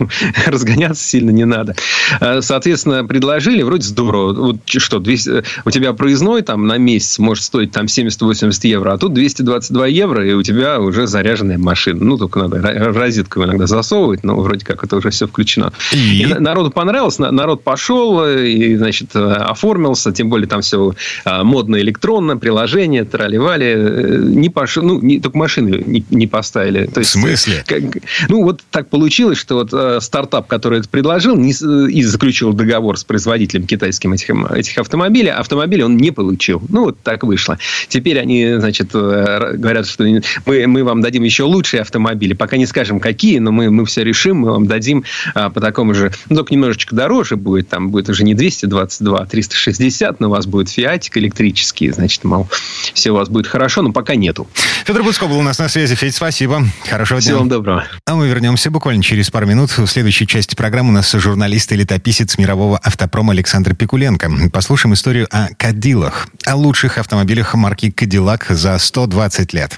S5: разгоняться сильно не надо. Э, соответственно, предложили, вроде здорово. Вот что, 200, у тебя проездной там на месяц может стоить там 70-80 евро, а тут 222 евро, и у тебя уже заряженная машина. Ну, только надо в розетку иногда засовывать, но вроде как это уже все включено. И, и народу понравилось, народ пошел и, значит, оформился, тем более там все а, модно электронно, приложение, тролливали. Э, не пошел, ну, не, только машины не, не поставили.
S2: То есть, в смысле?
S5: Как, ну, вот так получилось, что вот э, стартап, который это предложил, не, и заключил договор с производителем китайским этих, этих автомобилей, автомобили он не получил. Ну, вот так вышло. Теперь они, значит, э, говорят, что мы, мы вам дадим еще лучшие автомобили, пока не скажем, какие, но мы, мы все решим, мы вам дадим а, по такому же, ну, только немножечко дороже будет, там будет уже не 222, а 360, но у вас будет фиатик электрический, значит, мол, все у вас будет хорошо, но пока нету.
S2: Федор Буцко был у нас на связи. Федь, спасибо. Хорошего
S5: дня.
S2: Всего
S5: вам доброго.
S2: А мы вернемся буквально через пару минут. В следующей части программы у нас журналист и летописец мирового автопрома Александр Пикуленко. Послушаем историю о Кадилах, о лучших автомобилях марки Кадиллак за 120 лет.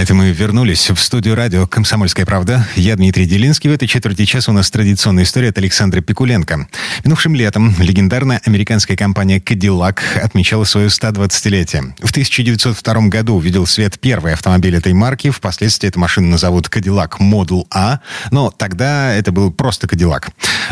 S2: А это мы вернулись в студию радио «Комсомольская правда». Я Дмитрий Делинский. В этой четверти часа у нас традиционная история от Александра Пикуленко. Минувшим летом легендарная американская компания Cadillac отмечала свое 120-летие. В 1902 году увидел свет первый автомобиль этой марки. Впоследствии эту машину назовут Cadillac Model A, но тогда это был просто Cadillac.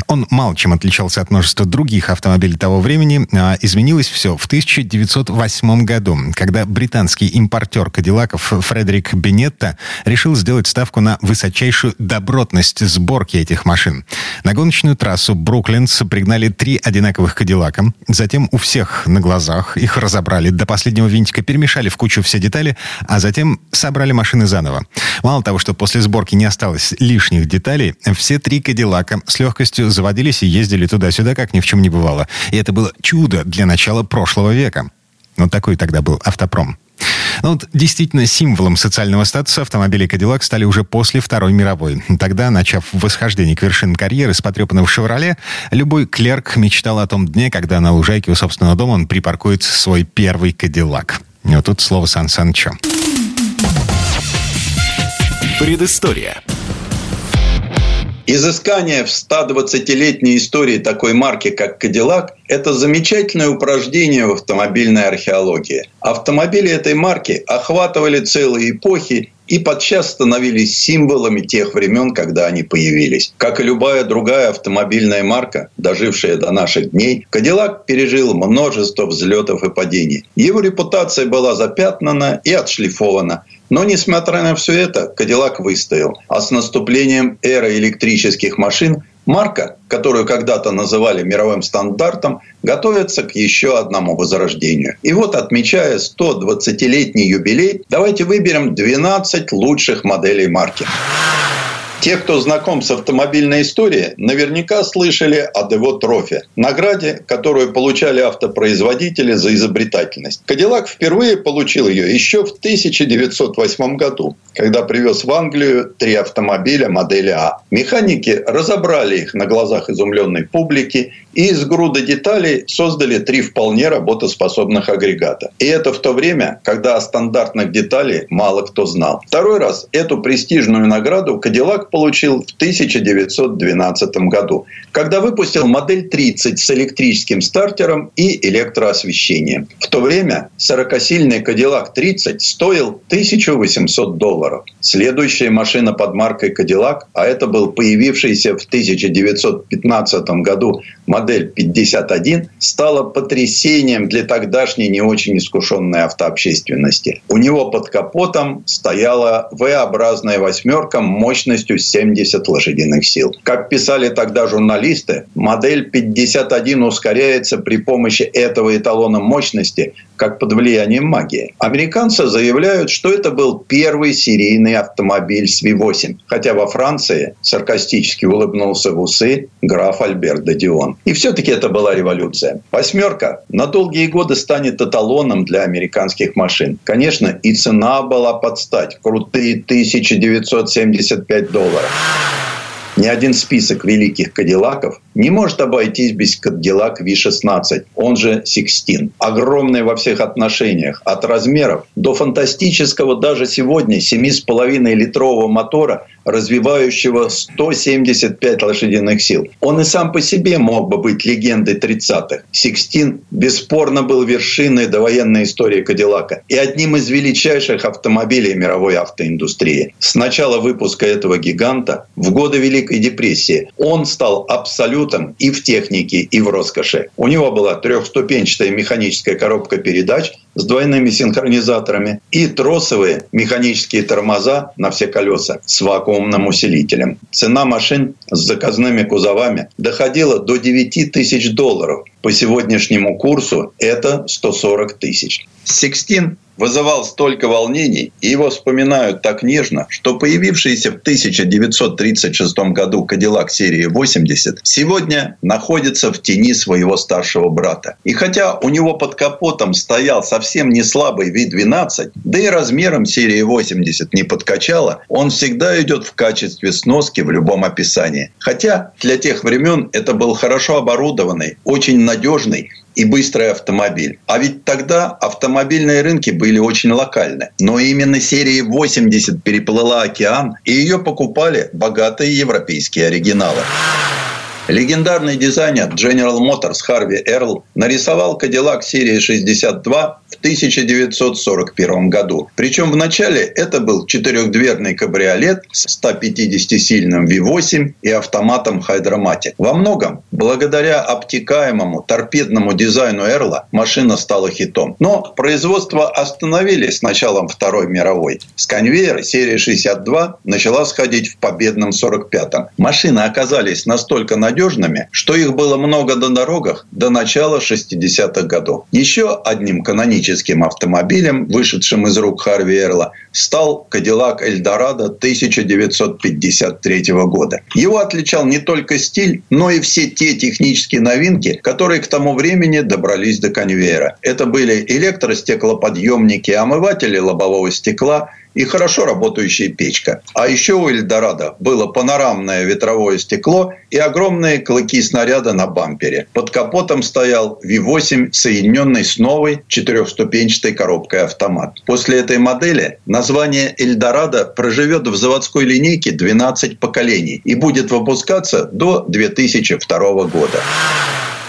S2: Он мало чем отличался от множества других автомобилей того времени. А изменилось все в 1908 году, когда британский импортер Кадиллаков Фредерик Бенетта решил сделать ставку на высочайшую добротность сборки этих машин. На гоночную трассу Бруклинс пригнали три одинаковых Кадиллака. Затем у всех на глазах их разобрали до последнего винтика, перемешали в кучу все детали, а затем собрали машины заново. Мало того, что после сборки не осталось лишних деталей, все три Кадиллака с легкостью заводились и ездили туда-сюда, как ни в чем не бывало. И это было чудо для начала прошлого века. Вот такой тогда был автопром. Ну, вот действительно символом социального статуса автомобили Cadillac стали уже после Второй мировой. Тогда, начав восхождение к вершинам карьеры с потрепанного «Шевроле», любой клерк мечтал о том дне, когда на лужайке у собственного дома он припаркует свой первый Кадиллак. И вот тут слово Сан Санычу.
S1: Предыстория.
S6: Изыскание в 120-летней истории такой марки, как «Кадиллак», это замечательное упражнение в автомобильной археологии. Автомобили этой марки охватывали целые эпохи и подчас становились символами тех времен, когда они появились. Как и любая другая автомобильная марка, дожившая до наших дней, Кадиллак пережил множество взлетов и падений. Его репутация была запятнана и отшлифована. Но, несмотря на все это, Кадиллак выстоял. А с наступлением эры электрических машин Марка, которую когда-то называли мировым стандартом, готовится к еще одному возрождению. И вот, отмечая 120-летний юбилей, давайте выберем 12 лучших моделей марки. Те, кто знаком с автомобильной историей, наверняка слышали о Дево Трофи, награде, которую получали автопроизводители за изобретательность. Кадиллак впервые получил ее еще в 1908 году, когда привез в Англию три автомобиля модели А. Механики разобрали их на глазах изумленной публики и из груда деталей создали три вполне работоспособных агрегата. И это в то время, когда о стандартных деталях мало кто знал. Второй раз эту престижную награду Кадиллак получил в 1912 году, когда выпустил модель 30 с электрическим стартером и электроосвещением. В то время 40-сильный Cadillac 30 стоил 1800 долларов. Следующая машина под маркой Cadillac, а это был появившийся в 1915 году модель 51, стала потрясением для тогдашней не очень искушенной автообщественности. У него под капотом стояла V-образная восьмерка мощностью 70 лошадиных сил. Как писали тогда журналисты, модель 51 ускоряется при помощи этого эталона мощности, как под влиянием магии. Американцы заявляют, что это был первый серийный автомобиль с V8, хотя во Франции саркастически улыбнулся в усы граф Альберт де Дион. И все-таки это была революция. Восьмерка на долгие годы станет эталоном для американских машин. Конечно, и цена была под стать. Крутые 1975 долларов долларов. Ни один список великих кадиллаков не может обойтись без Cadillac V16, он же Sixteen. Огромный во всех отношениях, от размеров до фантастического даже сегодня 7,5-литрового мотора – развивающего 175 лошадиных сил. Он и сам по себе мог бы быть легендой 30-х. Сикстин бесспорно был вершиной довоенной истории Кадиллака и одним из величайших автомобилей мировой автоиндустрии. С начала выпуска этого гиганта в годы Великой депрессии он стал абсолютом и в технике, и в роскоши. У него была трехступенчатая механическая коробка передач с двойными синхронизаторами и тросовые механические тормоза на все колеса с вакуумным усилителем. Цена машин с заказными кузовами доходила до 9 тысяч долларов. По сегодняшнему курсу это 140 тысяч. Sixteen вызывал столько волнений, и его вспоминают так нежно, что появившийся в 1936 году Кадиллак серии 80 сегодня находится в тени своего старшего брата. И хотя у него под капотом стоял совсем не слабый V12, да и размером серии 80 не подкачала, он всегда идет в качестве сноски в любом описании. Хотя для тех времен это был хорошо оборудованный, очень надежный и быстрый автомобиль. А ведь тогда автомобильные рынки были очень локальны. Но именно серия 80 переплыла океан, и ее покупали богатые европейские оригиналы. Легендарный дизайнер General Motors Харви Эрл нарисовал Кадиллак серии 62 в 1941 году. Причем вначале это был четырехдверный кабриолет с 150-сильным V8 и автоматом Hydromatic. Во многом, благодаря обтекаемому торпедному дизайну Эрла, машина стала хитом. Но производство остановили с началом Второй мировой. С конвейера серия 62 начала сходить в победном 45-м. Машины оказались настолько надежными, что их было много на дорогах до начала 60-х годов. Еще одним каноническим автомобилем, вышедшим из рук Харви Эрла, стал Кадиллак Эльдорадо 1953 года. Его отличал не только стиль, но и все те технические новинки, которые к тому времени добрались до конвейера. Это были электростеклоподъемники, омыватели лобового стекла, и хорошо работающая печка. А еще у Эльдорадо было панорамное ветровое стекло и огромные клыки снаряда на бампере. Под капотом стоял V8, соединенный с новой четырехступенчатой коробкой автомат. После этой модели название Эльдорадо проживет в заводской линейке 12 поколений и будет выпускаться до 2002 года.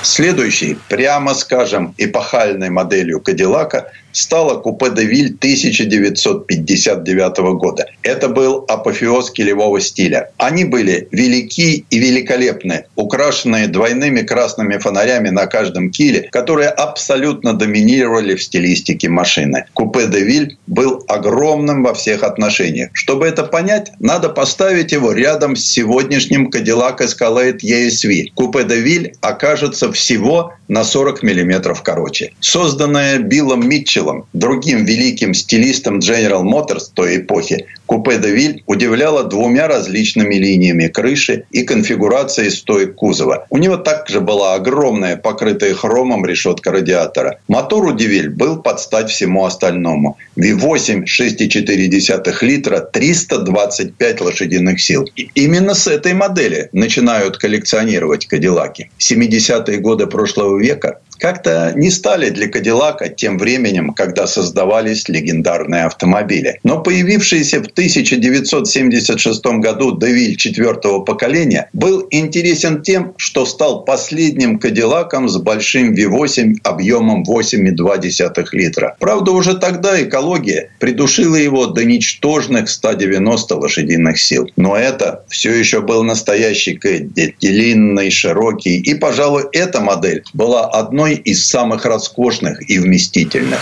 S6: Следующей, прямо скажем, эпохальной моделью Кадиллака стала купе «Девиль» 1959 года. Это был апофеоз килевого стиля. Они были велики и великолепны, украшенные двойными красными фонарями на каждом киле, которые абсолютно доминировали в стилистике машины. Купе «Девиль» был огромным во всех отношениях. Чтобы это понять, надо поставить его рядом с сегодняшним Cadillac Escalade ESV. Купе «Девиль» окажется всего на 40 миллиметров короче. Созданная Биллом Митчеллом, другим великим стилистом General Motors той эпохи, купе «Девиль» удивляло двумя различными линиями крыши и конфигурацией стоек кузова. У него также была огромная, покрытая хромом решетка радиатора. Мотор у «Девиль» был под стать всему остальному. V8 6,4 литра, 325 лошадиных сил. И именно с этой модели начинают коллекционировать «Кадиллаки». 70-е годы прошлого века как-то не стали для Кадиллака тем временем, когда создавались легендарные автомобили. Но появившийся в 1976 году Девиль четвертого поколения был интересен тем, что стал последним Кадиллаком с большим V8 объемом 8,2 литра. Правда, уже тогда экология придушила его до ничтожных 190 лошадиных сил. Но это все еще был настоящий Кэдди, длинный, широкий. И, пожалуй, эта модель была одной одной из самых роскошных и вместительных.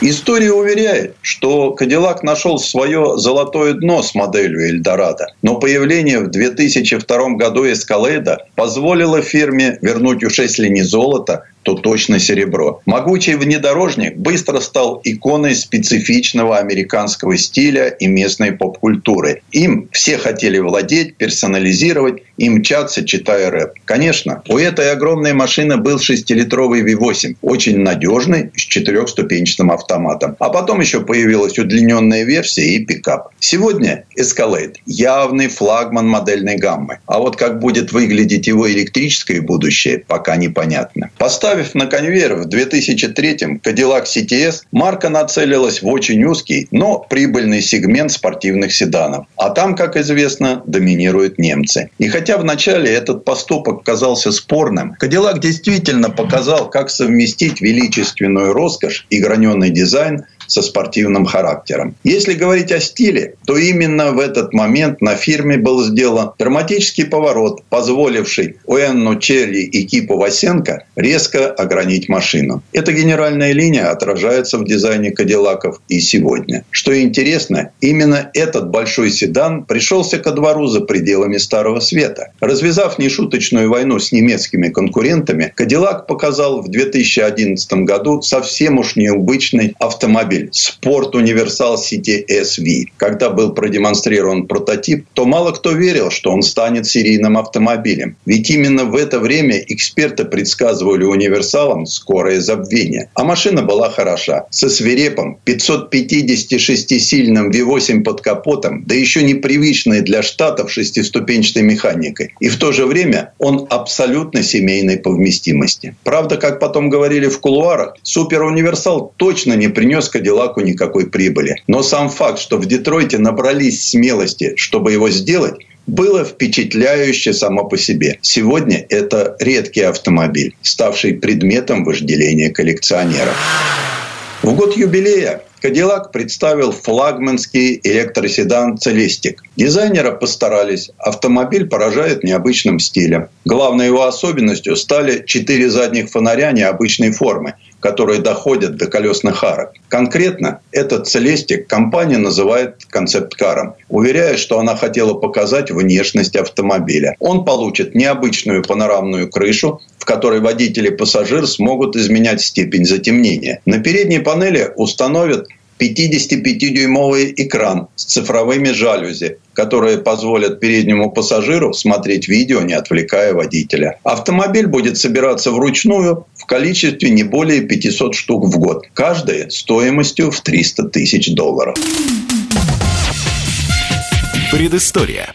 S6: История уверяет, что Кадиллак нашел свое золотое дно с моделью Эльдорадо. Но появление в 2002 году Эскалейда позволило фирме вернуть уж если не золото, то точно серебро. Могучий внедорожник быстро стал иконой специфичного американского стиля и местной поп-культуры. Им все хотели владеть, персонализировать и мчаться, читая рэп. Конечно, у этой огромной машины был 6-литровый V8, очень надежный, с четырехступенчатым автоматом. А потом еще появилась удлиненная версия и пикап. Сегодня Escalade – явный флагман модельной гаммы. А вот как будет выглядеть его электрическое будущее, пока непонятно. Поставь Поставив на конвейер в 2003-м Cadillac CTS, марка нацелилась в очень узкий, но прибыльный сегмент спортивных седанов. А там, как известно, доминируют немцы. И хотя вначале этот поступок казался спорным, Cadillac действительно показал, как совместить величественную роскошь и граненый дизайн со спортивным характером. Если говорить о стиле, то именно в этот момент на фирме был сделан драматический поворот, позволивший Уэнну Черри и Кипу Васенко резко огранить машину. Эта генеральная линия отражается в дизайне Кадиллаков и сегодня. Что интересно, именно этот большой седан пришелся ко двору за пределами Старого Света. Развязав нешуточную войну с немецкими конкурентами, Кадиллак показал в 2011 году совсем уж необычный автомобиль автомобиль Sport Universal City SV. Когда был продемонстрирован прототип, то мало кто верил, что он станет серийным автомобилем. Ведь именно в это время эксперты предсказывали универсалам скорое забвение. А машина была хороша. Со свирепым 556-сильным V8 под капотом, да еще непривычной для штатов шестиступенчатой механикой. И в то же время он абсолютно семейной по вместимости. Правда, как потом говорили в кулуарах, Супер Универсал точно не принес Кадиллаку никакой прибыли. Но сам факт, что в Детройте набрались смелости, чтобы его сделать, было впечатляюще само по себе. Сегодня это редкий автомобиль, ставший предметом вожделения коллекционеров. В год юбилея Кадиллак представил флагманский электроседан «Целестик». Дизайнеры постарались. Автомобиль поражает необычным стилем. Главной его особенностью стали четыре задних фонаря необычной формы, которые доходят до колесных арок. Конкретно этот «Целестик» компания называет концепт-каром, уверяя, что она хотела показать внешность автомобиля. Он получит необычную панорамную крышу, в которой водитель и пассажир смогут изменять степень затемнения. На передней панели установят 55-дюймовый экран с цифровыми жалюзи, которые позволят переднему пассажиру смотреть видео, не отвлекая водителя. Автомобиль будет собираться вручную в количестве не более 500 штук в год, каждая стоимостью в 300 тысяч долларов.
S1: Предыстория.